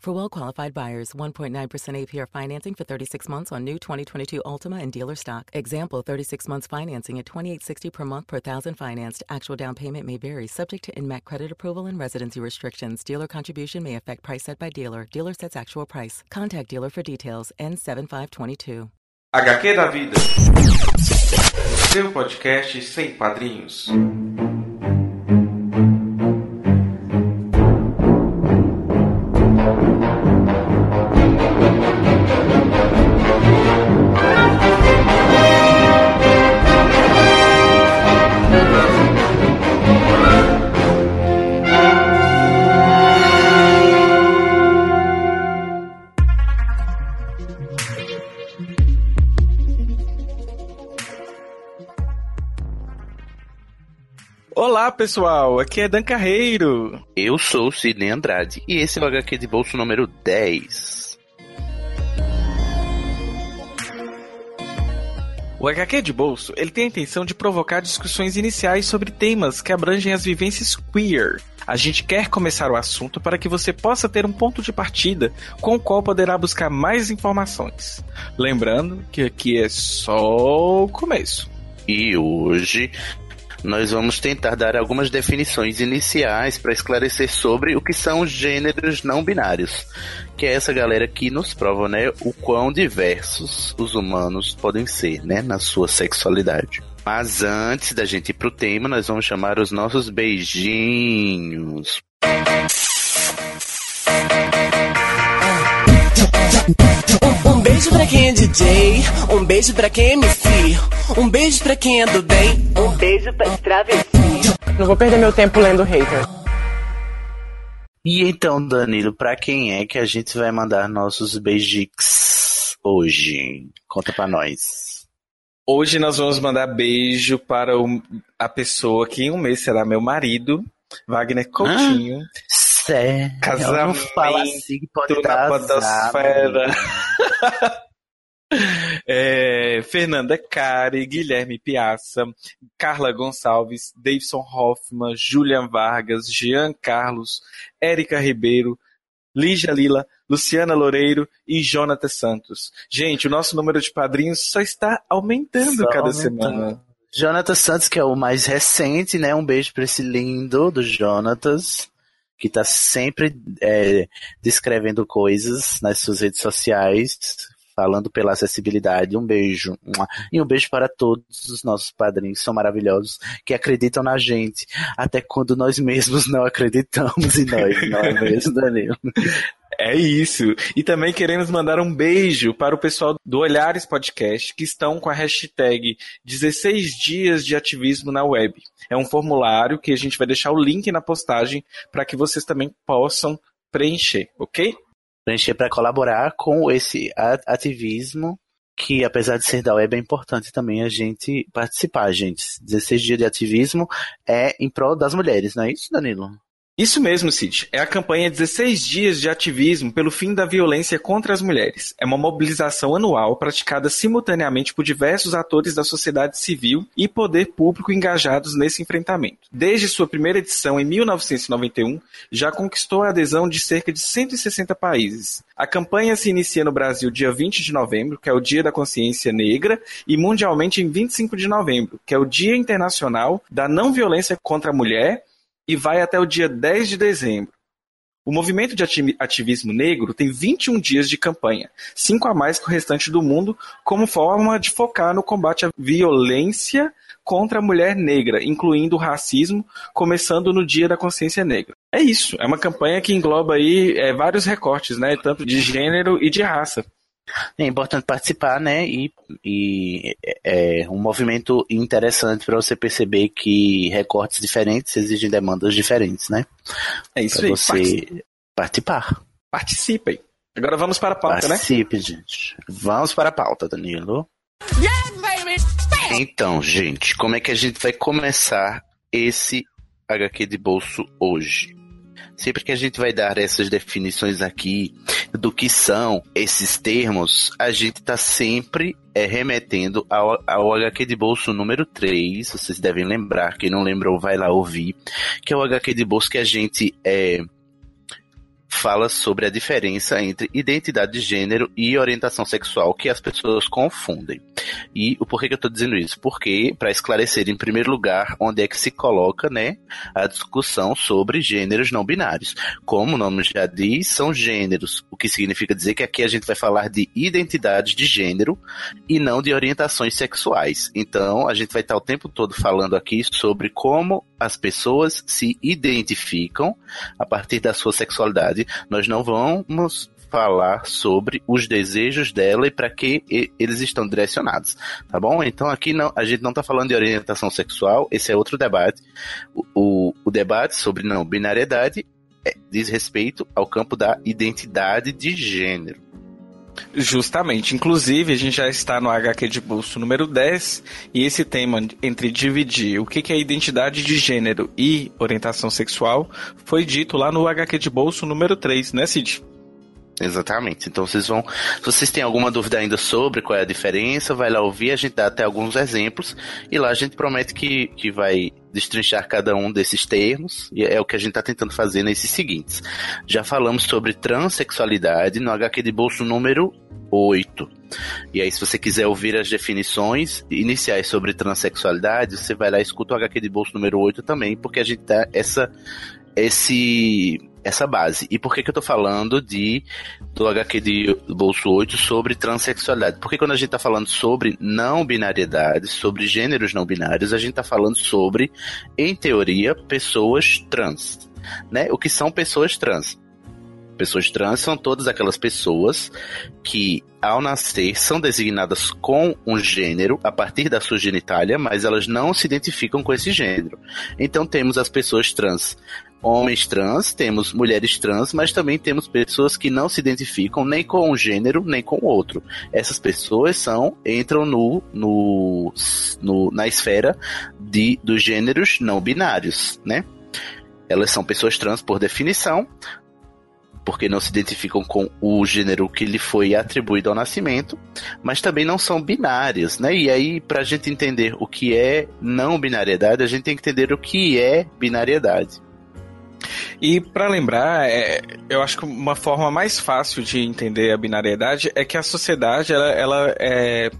For well qualified buyers, 1.9% APR financing for 36 months on new 2022 Altima and dealer stock. Example 36 months financing at 2860 per month per thousand financed. Actual down payment may vary, subject to INMAC credit approval and residency restrictions. Dealer contribution may affect price set by dealer. Dealer sets actual price. Contact dealer for details. N7522. HQ da Vida. Seu podcast sem padrinhos. Pessoal, aqui é Dan Carreiro. Eu sou o Sidney Andrade e esse é o HQ de bolso número 10. O HQ de bolso, ele tem a intenção de provocar discussões iniciais sobre temas que abrangem as vivências queer. A gente quer começar o assunto para que você possa ter um ponto de partida com o qual poderá buscar mais informações. Lembrando que aqui é só o começo. E hoje nós vamos tentar dar algumas definições iniciais para esclarecer sobre o que são os gêneros não binários, que é essa galera que nos prova, né, o quão diversos os humanos podem ser, né, na sua sexualidade. Mas antes da gente ir pro tema, nós vamos chamar os nossos beijinhos. Um beijo pra quem é DJ, um beijo pra quem é MC, um beijo pra quem é do bem, um beijo pra travesti. Não vou perder meu tempo lendo hater. E então, Danilo, pra quem é que a gente vai mandar nossos beijics hoje? Conta pra nós. Hoje nós vamos mandar beijo para o- a pessoa que em um mês será meu marido, Wagner Coutinho. Sé, Casamento não fala assim que pode dar podosfera. É, Fernanda Cari, Guilherme Piazza, Carla Gonçalves, Davidson Hoffman, Julian Vargas, Jean Carlos, Érica Ribeiro, Lígia Lila, Luciana Loureiro e Jonathan Santos. Gente, o nosso número de padrinhos só está aumentando Só cada aumentando. semana. Jonathan Santos, que é o mais recente, né? Um beijo pra esse lindo do Jonatas, que tá sempre é, descrevendo coisas nas suas redes sociais, falando pela acessibilidade. Um beijo. E um beijo para todos os nossos padrinhos, que são maravilhosos, que acreditam na gente, até quando nós mesmos não acreditamos em nós, é mesmo, Danilo? É isso. E também queremos mandar um beijo para o pessoal do Olhares Podcast, que estão com a hashtag 16 dias de ativismo na web. É um formulário que a gente vai deixar o link na postagem para que vocês também possam preencher, ok? Preencher para colaborar com esse ativismo que apesar de ser da web é importante também a gente participar, gente. 16 dias de ativismo é em prol das mulheres, não é isso, Danilo? Isso mesmo, Cid. É a campanha 16 dias de ativismo pelo fim da violência contra as mulheres. É uma mobilização anual praticada simultaneamente por diversos atores da sociedade civil e poder público engajados nesse enfrentamento. Desde sua primeira edição em 1991, já conquistou a adesão de cerca de 160 países. A campanha se inicia no Brasil dia 20 de novembro, que é o Dia da Consciência Negra, e mundialmente em 25 de novembro, que é o Dia Internacional da Não Violência contra a Mulher, e vai até o dia 10 de dezembro. O movimento de ati- ativismo negro tem 21 dias de campanha, cinco a mais que o restante do mundo, como forma de focar no combate à violência contra a mulher negra, incluindo o racismo, começando no Dia da Consciência Negra. É isso, é uma campanha que engloba aí é, vários recortes, né, tanto de gênero e de raça. É importante participar, né? E, e é, é um movimento interessante para você perceber que recortes diferentes exigem demandas diferentes, né? É isso pra aí. você Partici- participar. Participem. Agora vamos para a pauta, né? Participe, gente. Vamos para a pauta, Danilo. Então, gente, como é que a gente vai começar esse HQ de bolso hoje? Sempre que a gente vai dar essas definições aqui do que são esses termos, a gente tá sempre é, remetendo ao, ao HQ de bolso número 3. Vocês devem lembrar, quem não lembrou, vai lá ouvir. Que é o HQ de bolso que a gente é, fala sobre a diferença entre identidade de gênero e orientação sexual que as pessoas confundem. E o porquê que eu estou dizendo isso? Porque, para esclarecer, em primeiro lugar, onde é que se coloca né, a discussão sobre gêneros não binários. Como o nome já diz, são gêneros, o que significa dizer que aqui a gente vai falar de identidade de gênero e não de orientações sexuais. Então, a gente vai estar o tempo todo falando aqui sobre como as pessoas se identificam a partir da sua sexualidade. Nós não vamos falar sobre os desejos dela e para que eles estão direcionados, tá bom? Então aqui não, a gente não está falando de orientação sexual, esse é outro debate. O, o, o debate sobre não binariedade é- diz respeito ao campo da identidade de gênero. Justamente. Inclusive, a gente já está no HQ de bolso número 10 e esse tema entre dividir o que é identidade de gênero e orientação sexual foi dito lá no HQ de bolso número 3, né, Cid? Exatamente. Então vocês vão. Se vocês têm alguma dúvida ainda sobre qual é a diferença, vai lá ouvir, a gente dá até alguns exemplos, e lá a gente promete que, que vai destrinchar cada um desses termos, e é o que a gente está tentando fazer nesses seguintes. Já falamos sobre transexualidade no HQ de bolso número 8. E aí, se você quiser ouvir as definições iniciais sobre transexualidade, você vai lá e escuta o HQ de bolso número 8 também, porque a gente dá essa, esse, essa base. E por que, que eu tô falando de do HQ de bolso 8 sobre transexualidade? Porque quando a gente tá falando sobre não binariedade, sobre gêneros não binários, a gente tá falando sobre, em teoria, pessoas trans. Né? O que são pessoas trans? Pessoas trans são todas aquelas pessoas que, ao nascer, são designadas com um gênero a partir da sua genitália, mas elas não se identificam com esse gênero. Então temos as pessoas trans homens trans, temos mulheres trans, mas também temos pessoas que não se identificam nem com um gênero nem com outro. Essas pessoas são entram no, no, no na esfera de dos gêneros não binários, né? Elas são pessoas trans por definição, porque não se identificam com o gênero que lhe foi atribuído ao nascimento, mas também não são binárias, né? E aí, para a gente entender o que é não binariedade, a gente tem que entender o que é binariedade. E para lembrar, é, eu acho que uma forma mais fácil de entender a binariedade é que a sociedade ela, ela, é,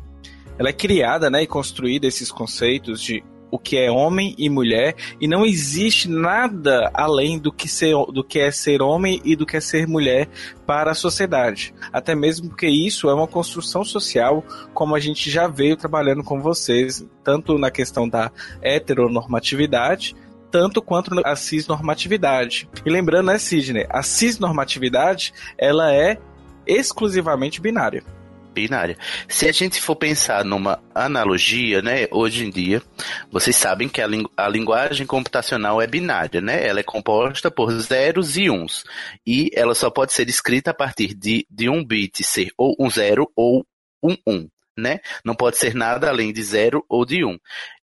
ela é criada né, e construída esses conceitos de o que é homem e mulher e não existe nada além do que, ser, do que é ser homem e do que é ser mulher para a sociedade. Até mesmo porque isso é uma construção social, como a gente já veio trabalhando com vocês, tanto na questão da heteronormatividade, tanto quanto a cisnormatividade. E lembrando, né, Sidney, a cisnormatividade, ela é exclusivamente binária. Binária. Se a gente for pensar numa analogia, né, hoje em dia, vocês sabem que a, lingu a linguagem computacional é binária, né? Ela é composta por zeros e uns. E ela só pode ser escrita a partir de, de um bit ser ou um zero ou um um, né? Não pode ser nada além de zero ou de um.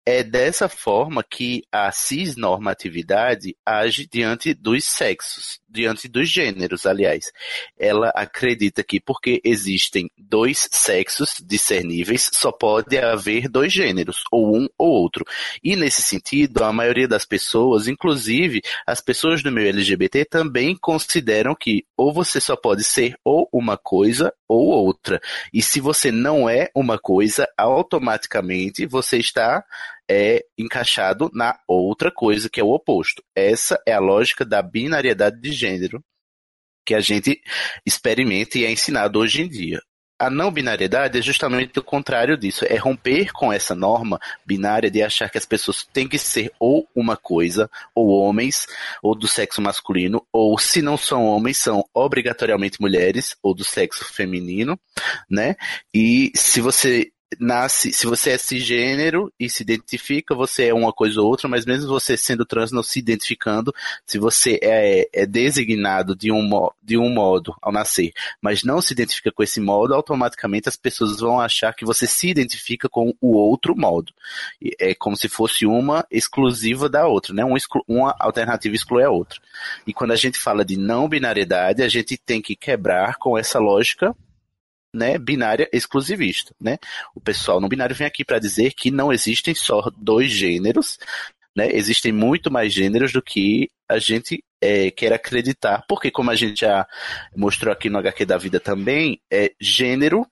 É dessa forma que a cisnormatividade age diante dos sexos, diante dos gêneros, aliás. Ela acredita que porque existem dois sexos discerníveis, só pode haver dois gêneros, ou um ou outro. E nesse sentido, a maioria das pessoas, inclusive as pessoas do meio LGBT, também consideram que ou você só pode ser ou uma coisa ou outra. E se você não é uma coisa, automaticamente você está é encaixado na outra coisa que é o oposto. Essa é a lógica da binariedade de gênero que a gente experimenta e é ensinado hoje em dia. a não binariedade é justamente o contrário disso. É romper com essa norma binária de achar que as pessoas têm que ser ou uma coisa, ou homens, ou do sexo masculino, ou se não são homens, são obrigatoriamente mulheres, ou do sexo feminino, né? E se você nasce, se você é cisgênero e se identifica, você é uma coisa ou outra, mas mesmo você sendo trans não se identificando, se você é, é designado de um, de um modo ao nascer, mas não se identifica com esse modo, automaticamente as pessoas vão achar que você se identifica com o outro modo. É como se fosse uma exclusiva da outra, né? Uma, uma alternativa exclui a outra. E quando a gente fala de não binariedade, a gente tem que quebrar com essa lógica né, binária exclusivista, né? O pessoal no binário vem aqui para dizer que não existem só dois gêneros, né? Existem muito mais gêneros do que a gente é, quer acreditar, porque como a gente já mostrou aqui no HQ da vida também, é gênero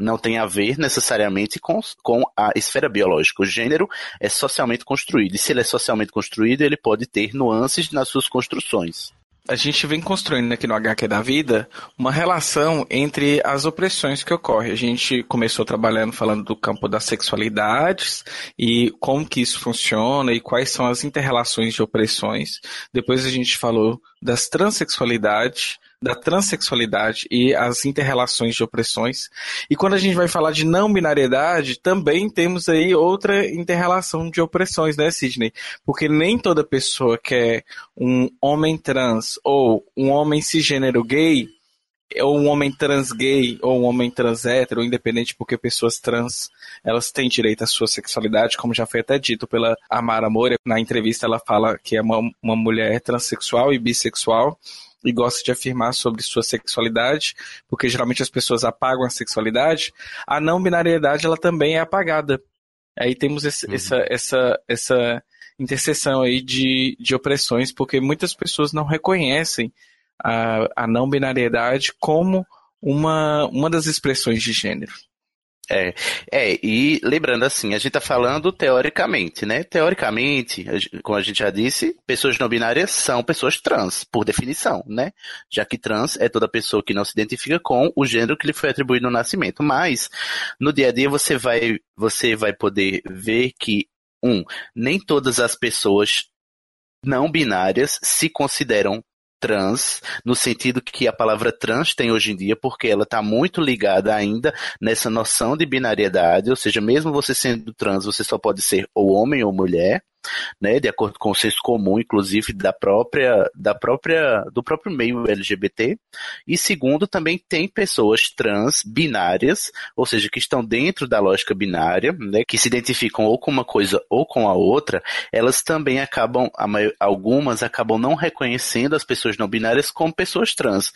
não tem a ver necessariamente com, com a esfera biológica. O gênero é socialmente construído. E se ele é socialmente construído, ele pode ter nuances nas suas construções a gente vem construindo aqui no HQ da vida uma relação entre as opressões que ocorrem. A gente começou trabalhando falando do campo das sexualidades e como que isso funciona e quais são as interrelações de opressões. Depois a gente falou das transexualidades da transexualidade e as interrelações de opressões. E quando a gente vai falar de não binariedade, também temos aí outra interrelação de opressões, né, Sidney? Porque nem toda pessoa que é um homem trans ou um homem cisgênero gay ou um homem trans gay ou um homem trans hétero, independente porque pessoas trans elas têm direito à sua sexualidade, como já foi até dito pela Amara Moura, na entrevista ela fala que é uma, uma mulher transexual e bissexual, e gosta de afirmar sobre sua sexualidade, porque geralmente as pessoas apagam a sexualidade, a não binariedade ela também é apagada. Aí temos esse, uhum. essa, essa, essa interseção aí de, de opressões, porque muitas pessoas não reconhecem a, a não binariedade como uma, uma das expressões de gênero. É, é, e lembrando assim, a gente está falando teoricamente, né? Teoricamente, como a gente já disse, pessoas não binárias são pessoas trans, por definição, né? Já que trans é toda pessoa que não se identifica com o gênero que lhe foi atribuído no nascimento. Mas, no dia a dia, você vai, você vai poder ver que, um, nem todas as pessoas não binárias se consideram trans, no sentido que a palavra trans tem hoje em dia, porque ela está muito ligada ainda nessa noção de binariedade, ou seja, mesmo você sendo trans, você só pode ser ou homem ou mulher né, de acordo com o senso comum, inclusive da própria, da própria, do próprio meio LGBT. E segundo, também tem pessoas trans binárias, ou seja, que estão dentro da lógica binária, né, que se identificam ou com uma coisa ou com a outra, elas também acabam, algumas acabam não reconhecendo as pessoas não binárias como pessoas trans.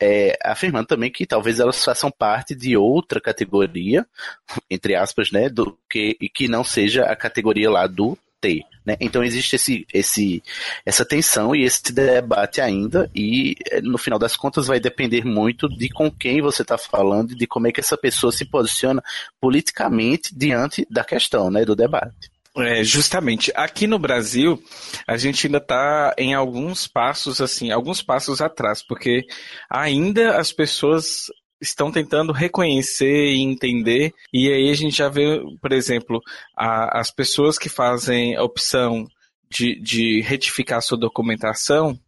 É, afirmando também que talvez elas façam parte de outra categoria, entre aspas, né, do que, e que não seja a categoria lá do ter. Né? Então existe esse, esse, essa tensão e esse debate ainda, e eh, no final das contas vai depender muito de com quem você está falando e de como é que essa pessoa se posiciona politicamente diante da questão, né, do debate. É, justamente. Aqui no Brasil, a gente ainda está em alguns passos, assim, alguns passos atrás, porque ainda as pessoas estão tentando reconhecer e entender. E aí a gente já vê, por exemplo, a, as pessoas que fazem a opção de, de retificar sua documentação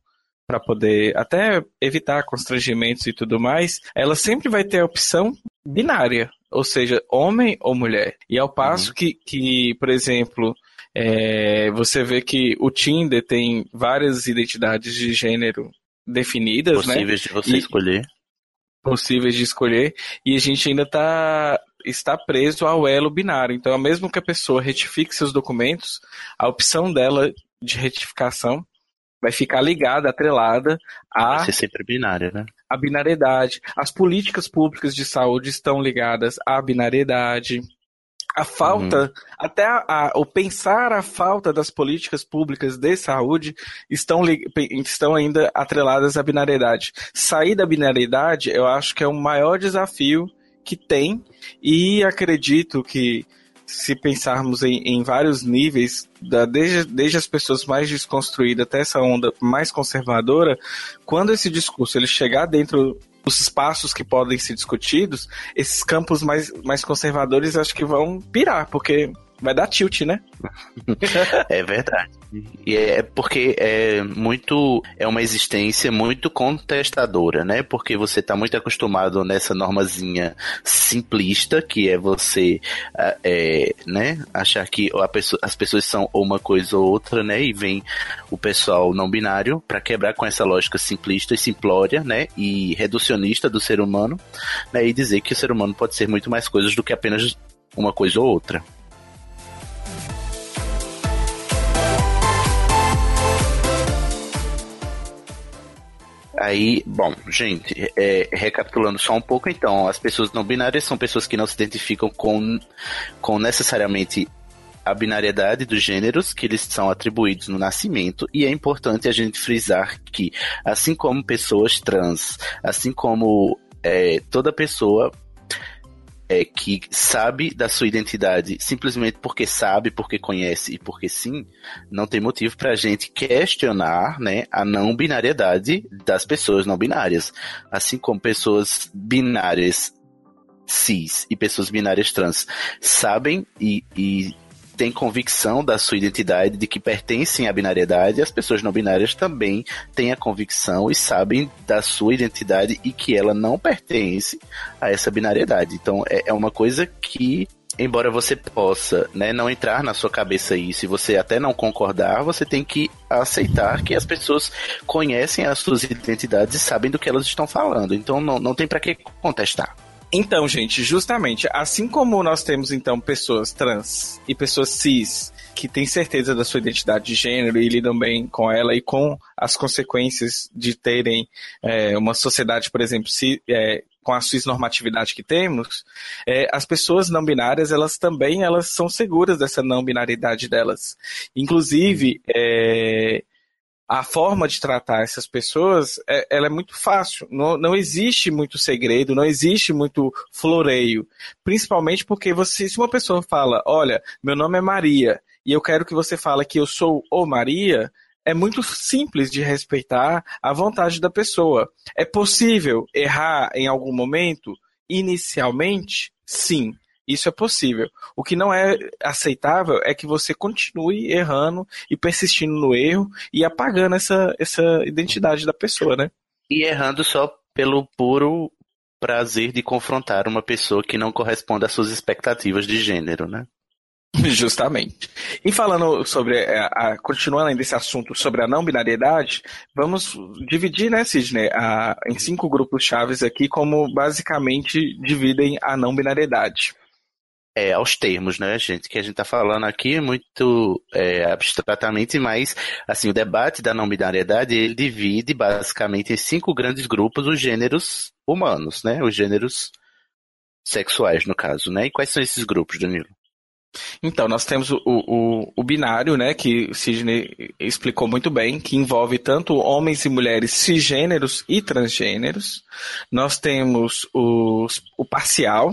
para poder até evitar constrangimentos e tudo mais, ela sempre vai ter a opção binária, ou seja, homem ou mulher. E ao passo uhum. que, que, por exemplo, é, você vê que o Tinder tem várias identidades de gênero definidas, Possíveis né? de você e, escolher possíveis de escolher e a gente ainda tá, está preso ao elo binário. Então, mesmo que a pessoa retifique seus documentos, a opção dela de retificação vai ficar ligada, atrelada a. Vai ser sempre binária, né? A binariedade. As políticas públicas de saúde estão ligadas à binariedade a falta, uhum. até a, a, o pensar a falta das políticas públicas de saúde estão, estão ainda atreladas à binariedade. Sair da binariedade, eu acho que é o maior desafio que tem, e acredito que se pensarmos em, em vários níveis, da, desde, desde as pessoas mais desconstruídas até essa onda mais conservadora, quando esse discurso ele chegar dentro os espaços que podem ser discutidos, esses campos mais, mais conservadores acho que vão pirar, porque vai dar tilt, né? é verdade. E é porque é muito é uma existência muito contestadora, né? Porque você está muito acostumado nessa normazinha simplista que é você é, né, achar que pessoa, as pessoas são uma coisa ou outra, né? E vem o pessoal não binário para quebrar com essa lógica simplista e simplória, né? E reducionista do ser humano, né? E dizer que o ser humano pode ser muito mais coisas do que apenas uma coisa ou outra. Aí, bom, gente, é, recapitulando só um pouco, então, as pessoas não binárias são pessoas que não se identificam com, com necessariamente a binariedade dos gêneros que eles são atribuídos no nascimento e é importante a gente frisar que, assim como pessoas trans, assim como é, toda pessoa é, que sabe da sua identidade simplesmente porque sabe, porque conhece e porque sim, não tem motivo para a gente questionar né, a não binariedade das pessoas não binárias. Assim como pessoas binárias cis e pessoas binárias trans sabem e, e têm convicção da sua identidade, de que pertencem à binariedade, as pessoas não binárias também têm a convicção e sabem da sua identidade e que ela não pertence a essa binariedade. Então é, é uma coisa que embora você possa né, não entrar na sua cabeça isso e você até não concordar, você tem que aceitar que as pessoas conhecem as suas identidades e sabem do que elas estão falando. Então não, não tem para que contestar. Então, gente, justamente, assim como nós temos então pessoas trans e pessoas cis que têm certeza da sua identidade de gênero e lidam bem com ela e com as consequências de terem é, uma sociedade, por exemplo, se, é, com a cisnormatividade que temos, é, as pessoas não binárias, elas também elas são seguras dessa não binariedade delas. Inclusive, é, a forma de tratar essas pessoas é, ela é muito fácil. Não, não existe muito segredo, não existe muito floreio. Principalmente porque você, se uma pessoa fala, olha, meu nome é Maria, e eu quero que você fale que eu sou o Maria, é muito simples de respeitar a vontade da pessoa. É possível errar em algum momento? Inicialmente, sim. Isso é possível. O que não é aceitável é que você continue errando e persistindo no erro e apagando essa, essa identidade da pessoa, né? E errando só pelo puro prazer de confrontar uma pessoa que não corresponde às suas expectativas de gênero, né? Justamente. E falando sobre, a, é, a, continuando ainda esse assunto sobre a não binariedade, vamos dividir, né, Sidney, a, em cinco grupos chaves aqui, como basicamente dividem a não binariedade é, aos termos, né, gente? Que a gente está falando aqui muito é, abstratamente, mas assim, o debate da não binariedade ele divide basicamente em cinco grandes grupos os gêneros humanos, né? Os gêneros sexuais, no caso, né? E quais são esses grupos, Danilo? Então, nós temos o, o, o, binário, né, que o Sidney explicou muito bem, que envolve tanto homens e mulheres cisgêneros e transgêneros. Nós temos os, o parcial,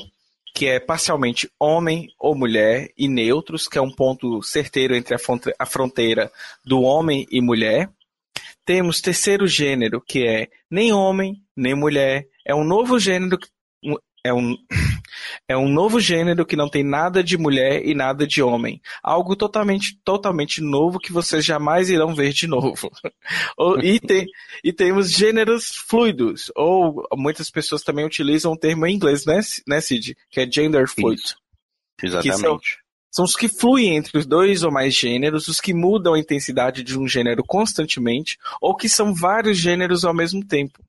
que é parcialmente homem ou mulher, e neutros, que é um ponto certeiro entre a fronteira do homem e mulher. Temos terceiro gênero, que é nem homem, nem mulher. É um novo gênero, é um, é um novo gênero que não tem nada de mulher e nada de homem. Algo totalmente, totalmente novo que vocês jamais irão ver de novo. e, tem, e temos gêneros fluidos, ou muitas pessoas também utilizam o termo em inglês, né, né Cid? Que é gender fluid. Isso. Exatamente. São, são os que fluem entre os dois ou mais gêneros, os que mudam a intensidade de um gênero constantemente, ou que são vários gêneros ao mesmo tempo.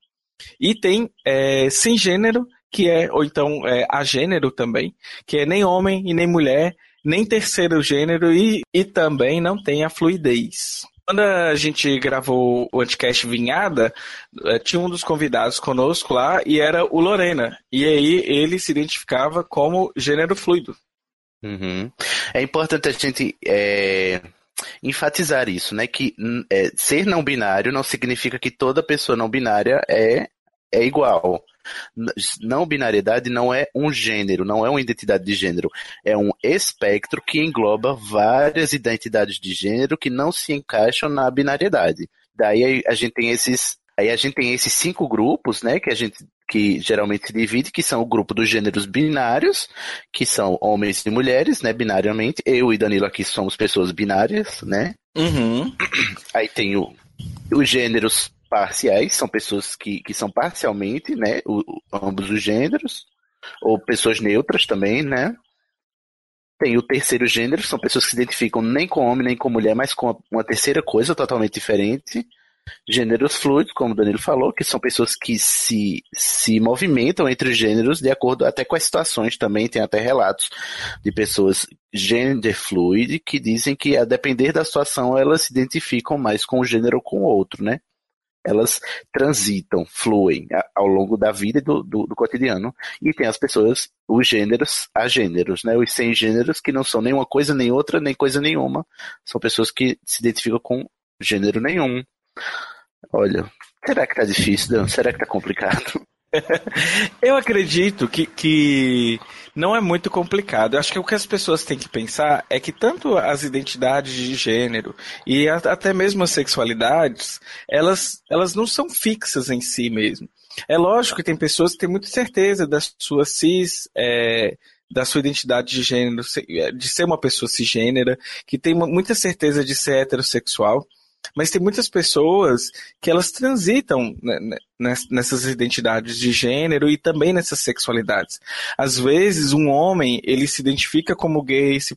E tem é, sem gênero, que é, ou então é, a gênero também, que é nem homem e nem mulher, nem terceiro gênero e, e também não tem a fluidez. Quando a gente gravou o Anticast Vinhada, é, tinha um dos convidados conosco lá e era o Lorena. E aí ele se identificava como gênero fluido. Uhum. É importante a gente é, enfatizar isso, né? Que é, ser não binário não significa que toda pessoa não binária é, é igual. Não binariedade não é um gênero, não é uma identidade de gênero. É um espectro que engloba várias identidades de gênero que não se encaixam na binariedade. Daí a gente tem esses Aí a gente tem esses cinco grupos, né, que a gente que geralmente se divide, que são o grupo dos gêneros binários, que são homens e mulheres, né, binariamente. Eu e Danilo aqui somos pessoas binárias, né? Uhum. Aí tem o, os gêneros parciais, são pessoas que, que são parcialmente, né, o, ambos os gêneros, ou pessoas neutras também, né? Tem o terceiro gênero, são pessoas que se identificam nem com homem nem com mulher, mas com uma terceira coisa totalmente diferente. Gêneros fluidos, como o Danilo falou, que são pessoas que se, se movimentam entre os gêneros de acordo até com as situações também. Tem até relatos de pessoas gender fluid que dizem que, a depender da situação, elas se identificam mais com um gênero ou com o outro, né? Elas transitam, fluem ao longo da vida e do, do, do, cotidiano. E tem as pessoas, os gêneros, a gêneros, né? Os sem gêneros que não são nem uma coisa nem outra, nem coisa nenhuma. São pessoas que se identificam com gênero nenhum. Olha, será que tá difícil, Dan? Será que tá complicado? Eu acredito que, que não é muito complicado. Eu acho que o que as pessoas têm que pensar é que tanto as identidades de gênero e a, até mesmo as sexualidades, elas, elas não são fixas em si mesmo. É lógico que tem pessoas que têm muita certeza da sua cis, é, da sua identidade de gênero, de ser uma pessoa cisgênera, que tem muita certeza de ser heterossexual. Mas tem muitas pessoas que elas transitam né, né, nessas identidades de gênero e também nessas sexualidades. Às vezes, um homem, ele se identifica como gay, se,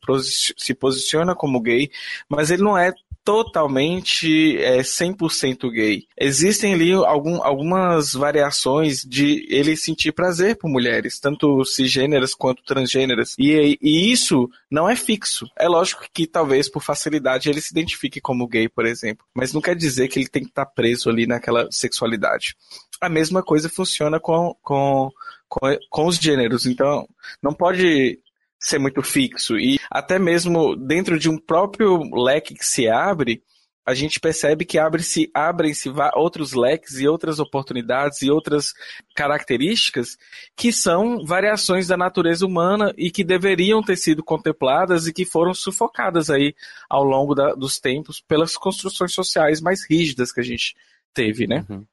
se posiciona como gay, mas ele não é totalmente é, 100% gay. Existem ali algum, algumas variações de ele sentir prazer por mulheres, tanto cisgêneras quanto transgêneras. E, e isso não é fixo. É lógico que talvez por facilidade ele se identifique como gay, por exemplo, mas não quer dizer que ele tem que estar preso ali naquela sexualidade. A mesma coisa funciona com, com, com, com os gêneros. Então, não pode ser muito fixo. E até mesmo dentro de um próprio leque que se abre, a gente percebe que abre-se, abrem-se outros leques e outras oportunidades e outras características que são variações da natureza humana e que deveriam ter sido contempladas e que foram sufocadas aí ao longo da, dos tempos pelas construções sociais mais rígidas que a gente teve, né? Uhum.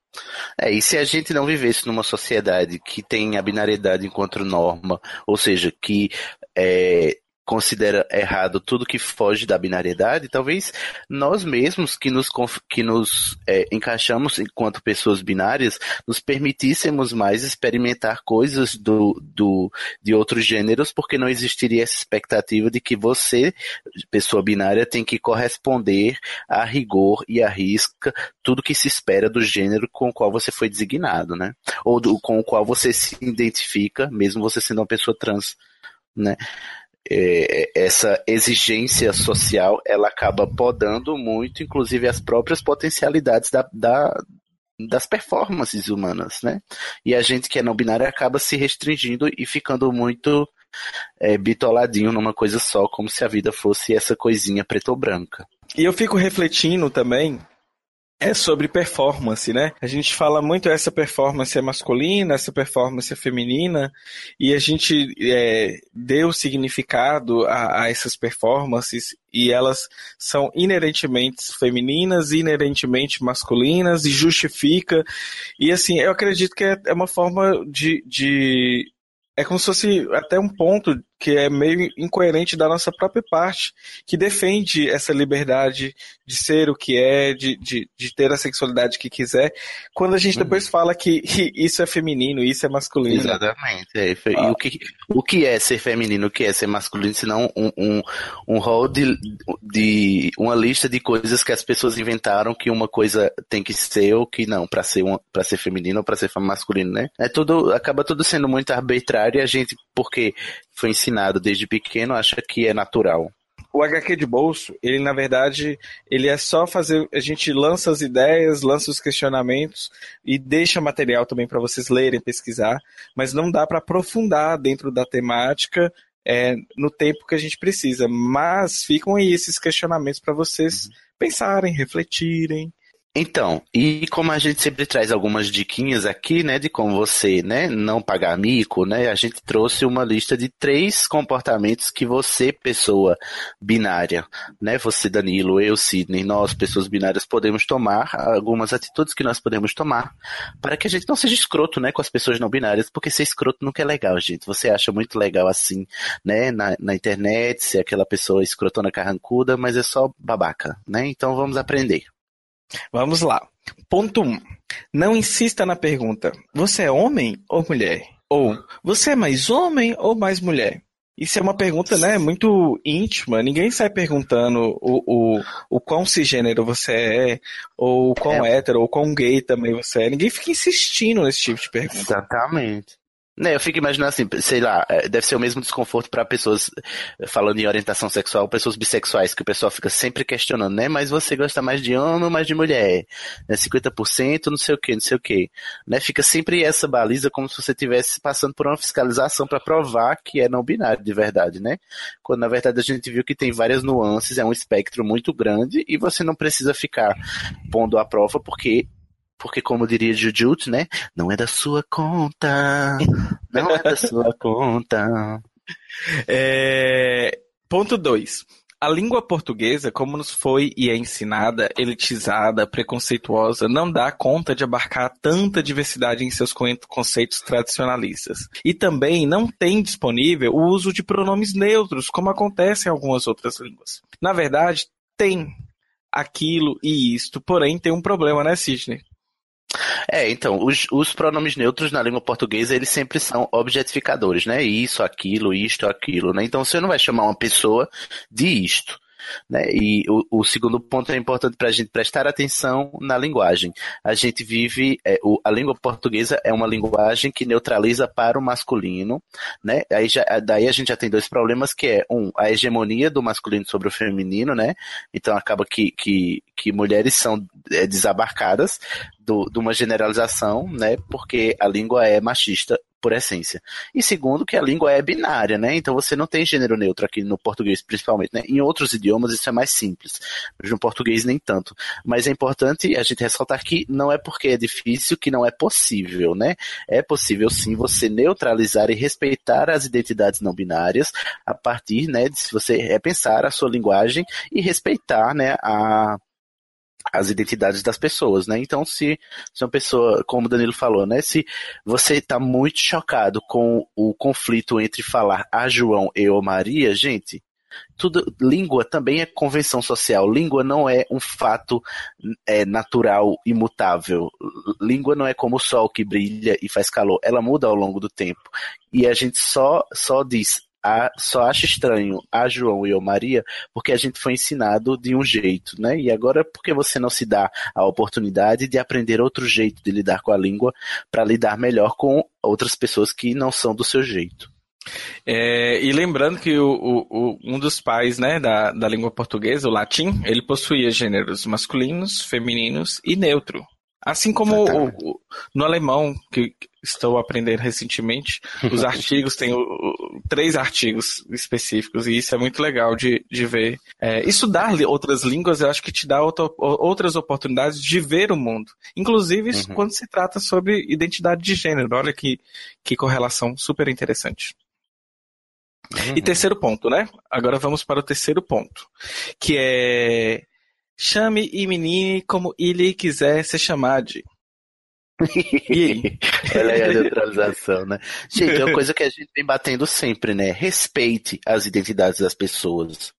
É, e se a gente não vivesse numa sociedade que tem a binariedade enquanto norma, ou seja, que é, considera errado tudo que foge da binariedade, talvez nós mesmos que nos, que nos é, encaixamos enquanto pessoas binárias, nos permitíssemos mais experimentar coisas do, do, de outros gêneros, porque não existiria essa expectativa de que você, pessoa binária, tem que corresponder a rigor e a risca tudo que se espera do gênero com o qual você foi designado, né? Ou do, com o qual você se identifica, mesmo você sendo uma pessoa trans, né? É, essa exigência social ela acaba podando muito, inclusive as próprias potencialidades da, da, das performances humanas, né? E a gente que é não binário acaba se restringindo e ficando muito é, bitoladinho numa coisa só, como se a vida fosse essa coisinha preta ou branca. E eu fico refletindo também é sobre performance, né? A gente fala muito essa performance é masculina, essa performance é feminina, e a gente é, deu significado a, a, essas performances e elas são inerentemente femininas, inerentemente masculinas e justifica. E assim, eu acredito que é, é uma forma de, de é como se fosse até um ponto que é meio incoerente da nossa própria parte, que defende essa liberdade de ser o que é, de, de, de ter a sexualidade que quiser, quando a gente uhum. depois fala que, isso é feminino, isso é masculino. Exatamente. É. Ah. E o que, o que é ser feminino, o que é ser masculino, senão um, um, um rol de, de uma lista de coisas que as pessoas inventaram que uma coisa tem que ser ou que não, para ser, ser feminino ou para ser masculino, né? É tudo, acaba tudo sendo muito arbitrário e a gente, porque foi ensinado desde pequeno acha que é natural. O HQ de bolso, ele na verdade, ele é só fazer, a gente lança as ideias, lança os questionamentos e deixa material também para vocês lerem, pesquisar, mas não dá para aprofundar dentro da temática é, no tempo que a gente precisa. Mas ficam aí esses questionamentos para vocês uhum. pensarem, refletirem. Então, e como a gente sempre traz algumas diquinhas aqui, né, de como você, né, não pagar mico, né, a gente trouxe uma lista de três comportamentos que você, pessoa binária, né, você, Danilo, eu, Sidney, nós, pessoas binárias, podemos tomar, algumas atitudes que nós podemos tomar para que a gente não seja escroto, né, com as pessoas não binárias, porque ser escroto nunca é legal, gente. Você acha muito legal assim, né, na, na internet, ser aquela pessoa escrotona carrancuda, mas é só babaca, né, então vamos aprender. Vamos lá. Ponto 1. Um. Não insista na pergunta: você é homem ou mulher? Ou você é mais homem ou mais mulher? Isso é uma pergunta, né, muito íntima. Ninguém sai perguntando o, o, o quão cisgênero você é, ou quão é. hétero, ou quão gay também você é. Ninguém fica insistindo nesse tipo de pergunta. Exatamente. Né, eu fico imaginando assim, sei lá, é, deve ser o mesmo desconforto para pessoas, falando em orientação sexual, pessoas bissexuais, que o pessoal fica sempre questionando, né? Mas você gosta mais de homem ou mais de mulher? Né, 50%, não sei o que, não sei o que. Né, fica sempre essa baliza como se você estivesse passando por uma fiscalização para provar que é não binário de verdade, né? Quando na verdade a gente viu que tem várias nuances, é um espectro muito grande e você não precisa ficar pondo à prova porque porque como diria Jujutsu, né? Não é da sua conta. Não é da sua conta. É... Ponto 2. A língua portuguesa, como nos foi e é ensinada, elitizada, preconceituosa, não dá conta de abarcar tanta diversidade em seus conceitos tradicionalistas. E também não tem disponível o uso de pronomes neutros, como acontece em algumas outras línguas. Na verdade, tem aquilo e isto, porém tem um problema, né, Sidney? É, então, os, os pronomes neutros na língua portuguesa, eles sempre são objetificadores, né? Isso, aquilo, isto, aquilo, né? Então, você não vai chamar uma pessoa de isto. Né? E o, o, segundo ponto é importante para a gente prestar atenção na linguagem. A gente vive, é, o, a língua portuguesa é uma linguagem que neutraliza para o masculino, né? Aí já, daí a gente já tem dois problemas, que é, um, a hegemonia do masculino sobre o feminino, né? Então acaba que, que, que mulheres são é, desabarcadas do, de uma generalização, né? Porque a língua é machista por essência. E segundo, que a língua é binária, né? Então você não tem gênero neutro aqui no português, principalmente, né? Em outros idiomas isso é mais simples, no português nem tanto. Mas é importante a gente ressaltar que não é porque é difícil que não é possível, né? É possível sim você neutralizar e respeitar as identidades não binárias a partir, né, de se você repensar a sua linguagem e respeitar, né, a as identidades das pessoas, né? Então, se, se uma pessoa, como o Danilo falou, né? Se você está muito chocado com o conflito entre falar a João e o Maria, gente, tudo, língua também é convenção social. Língua não é um fato é, natural, imutável. Língua não é como o sol que brilha e faz calor. Ela muda ao longo do tempo. E a gente só, só diz a, só acha estranho a João e a Maria porque a gente foi ensinado de um jeito, né? E agora porque você não se dá a oportunidade de aprender outro jeito de lidar com a língua para lidar melhor com outras pessoas que não são do seu jeito. É, e lembrando que o, o, um dos pais né, da, da língua portuguesa, o latim, ele possuía gêneros masculinos, femininos e neutro. Assim como o, o, no alemão, que estou aprendendo recentemente, os artigos têm três artigos específicos, e isso é muito legal de, de ver. É, estudar outras línguas, eu acho que te dá outra, outras oportunidades de ver o mundo. Inclusive, uhum. quando se trata sobre identidade de gênero. Olha que, que correlação super interessante. Uhum. E terceiro ponto, né? Agora vamos para o terceiro ponto, que é Chame e menine como ele quiser ser chamado. Ela é a neutralização, né? Gente, é uma coisa que a gente vem batendo sempre, né? Respeite as identidades das pessoas.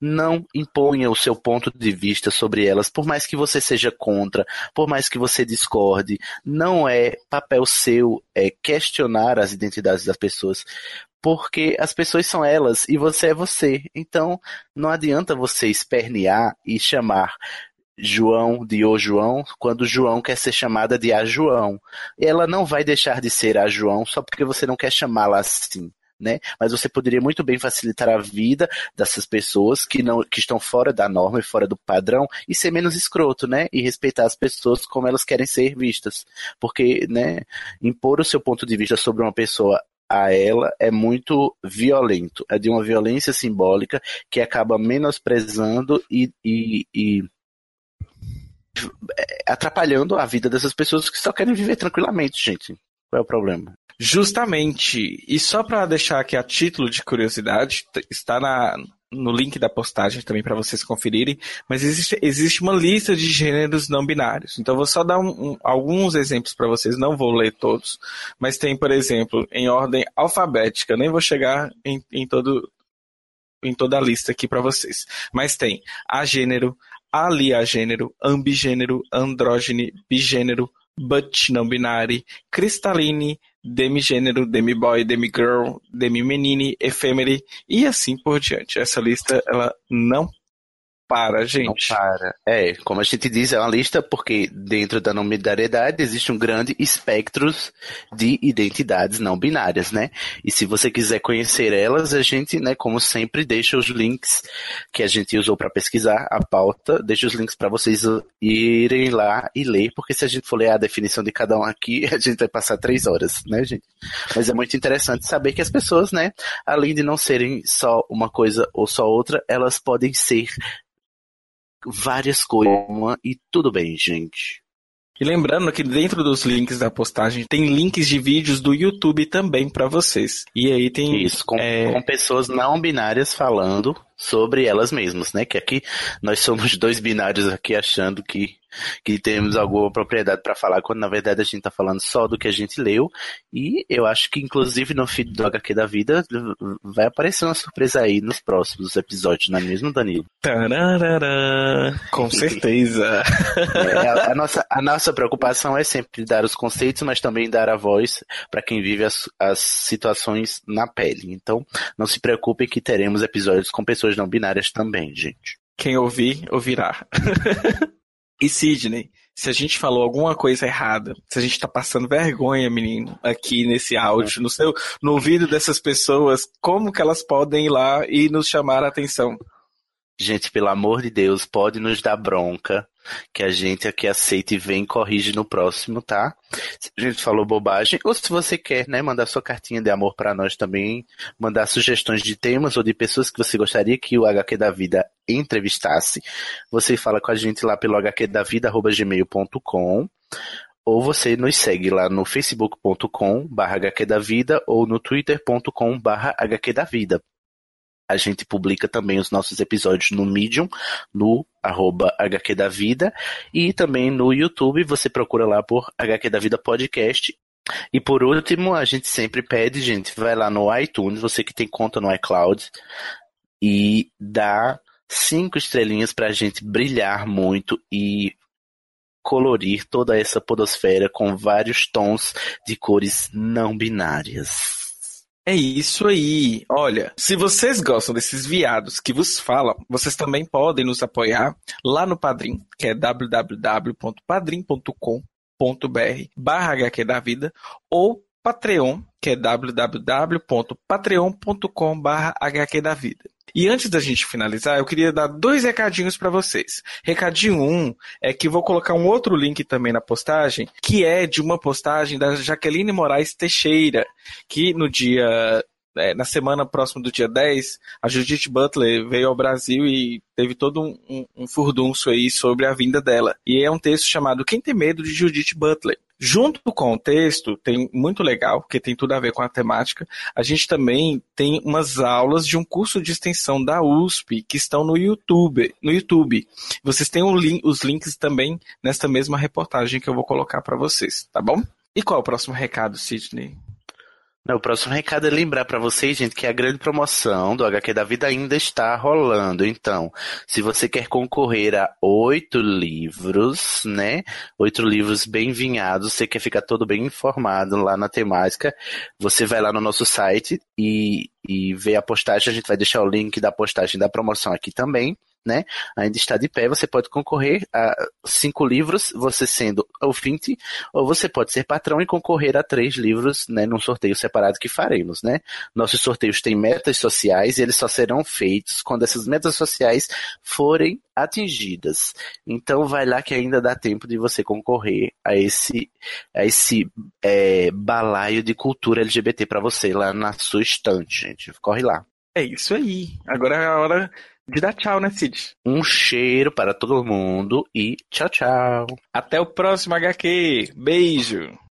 Não imponha o seu ponto de vista sobre elas, por mais que você seja contra, por mais que você discorde. Não é papel seu é, questionar as identidades das pessoas porque as pessoas são elas e você é você. Então, não adianta você espernear e chamar João de O João quando João quer ser chamada de A João. Ela não vai deixar de ser A João só porque você não quer chamá-la assim. Né? Mas você poderia muito bem facilitar a vida dessas pessoas que não que estão fora da norma e fora do padrão e ser menos escroto, né? E respeitar as pessoas como elas querem ser vistas. Porque, né, impor o seu ponto de vista sobre uma pessoa a ela é muito violento. É de uma violência simbólica que acaba menosprezando e, e, e atrapalhando a vida dessas pessoas que só querem viver tranquilamente, gente. Qual é o problema? Justamente. E só para deixar aqui a título de curiosidade, está na, no link da postagem também para vocês conferirem, mas existe, existe uma lista de gêneros não binários. Então vou só dar um, um, alguns exemplos para vocês, não vou ler todos, mas tem, por exemplo, em ordem alfabética, nem vou chegar em, em todo em toda a lista aqui para vocês. Mas tem agênero, aliagênero, ambigênero, andrógene, bigênero, but não binário, cristaline, demigênero, demiboy, demigirl, demimenine, efêmere e assim por diante. Essa lista ela não para, gente. Não para. É, como a gente diz, é uma lista porque dentro da não binariedade existe um grande espectro de identidades não binárias, né? E se você quiser conhecer elas, a gente, né, como sempre, deixa os links que a gente usou para pesquisar a pauta, deixa os links para vocês irem lá e ler, porque se a gente for ler a definição de cada um aqui, a gente vai passar três horas, né, gente? Mas é muito interessante saber que as pessoas, né, além de não serem só uma coisa ou só outra, elas podem ser várias coisas e tudo bem, gente. E lembrando que dentro dos links da postagem tem links de vídeos do YouTube também para vocês. E aí tem isso com, é... com pessoas não binárias falando sobre elas mesmas, né? Que aqui nós somos dois binários aqui achando que, que temos alguma propriedade para falar, quando na verdade a gente está falando só do que a gente leu. E eu acho que inclusive no feed do HQ da vida vai aparecer uma surpresa aí nos próximos episódios, não é mesmo, Danilo? Tararara, com certeza. é, a, a, nossa, a nossa preocupação é sempre dar os conceitos, mas também dar a voz para quem vive as, as situações na pele. Então, não se preocupe que teremos episódios com pessoas pessoas não binárias também, gente. Quem ouvir, ouvirá. e Sidney, se a gente falou alguma coisa errada, se a gente tá passando vergonha, menino, aqui nesse áudio, no seu, no ouvido dessas pessoas, como que elas podem ir lá e nos chamar a atenção? Gente, pelo amor de Deus, pode nos dar bronca, que a gente aqui aceita e vem e corrige no próximo, tá? Se a gente falou bobagem, ou se você quer, né, mandar sua cartinha de amor para nós também, mandar sugestões de temas ou de pessoas que você gostaria que o HQ da Vida entrevistasse, você fala com a gente lá pelo hqdavida.gmail.com ou você nos segue lá no facebook.com barra hqdavida ou no twitter.com barra hqdavida. A gente publica também os nossos episódios no Medium, no arroba HQ da Vida, e também no YouTube, você procura lá por HQ da Vida Podcast. E por último, a gente sempre pede, gente, vai lá no iTunes, você que tem conta no iCloud, e dá cinco estrelinhas pra gente brilhar muito e colorir toda essa podosfera com vários tons de cores não binárias. É isso aí. Olha, se vocês gostam desses viados que vos falam, vocês também podem nos apoiar lá no Padrim, que é www.padrim.com.br barra HQ da Vida, ou Patreon, que é www.patreon.com barra HQ da Vida. E antes da gente finalizar, eu queria dar dois recadinhos para vocês. Recadinho um é que vou colocar um outro link também na postagem, que é de uma postagem da Jaqueline Moraes Teixeira, que no dia é, na semana próxima do dia 10, a Judith Butler veio ao Brasil e teve todo um, um, um furdunço aí sobre a vinda dela. E é um texto chamado Quem Tem Medo de Judith Butler. Junto com o texto, tem muito legal, porque tem tudo a ver com a temática. A gente também tem umas aulas de um curso de extensão da USP que estão no YouTube. No YouTube. Vocês têm link, os links também nesta mesma reportagem que eu vou colocar para vocês, tá bom? E qual é o próximo recado, Sidney? Não, o próximo recado é lembrar para vocês, gente, que a grande promoção do HQ da Vida ainda está rolando. Então, se você quer concorrer a oito livros, né? Oito livros bem vinhados, você quer ficar todo bem informado lá na temática, você vai lá no nosso site e, e vê a postagem. A gente vai deixar o link da postagem da promoção aqui também né, ainda está de pé, você pode concorrer a cinco livros, você sendo ouvinte, ou você pode ser patrão e concorrer a três livros, né, num sorteio separado que faremos, né. Nossos sorteios têm metas sociais e eles só serão feitos quando essas metas sociais forem atingidas. Então vai lá que ainda dá tempo de você concorrer a esse, a esse é, balaio de cultura LGBT para você lá na sua estante, gente. Corre lá. É isso aí. Agora é a hora de dar tchau, né, Cid? Um cheiro para todo mundo e tchau, tchau. Até o próximo HQ. Beijo.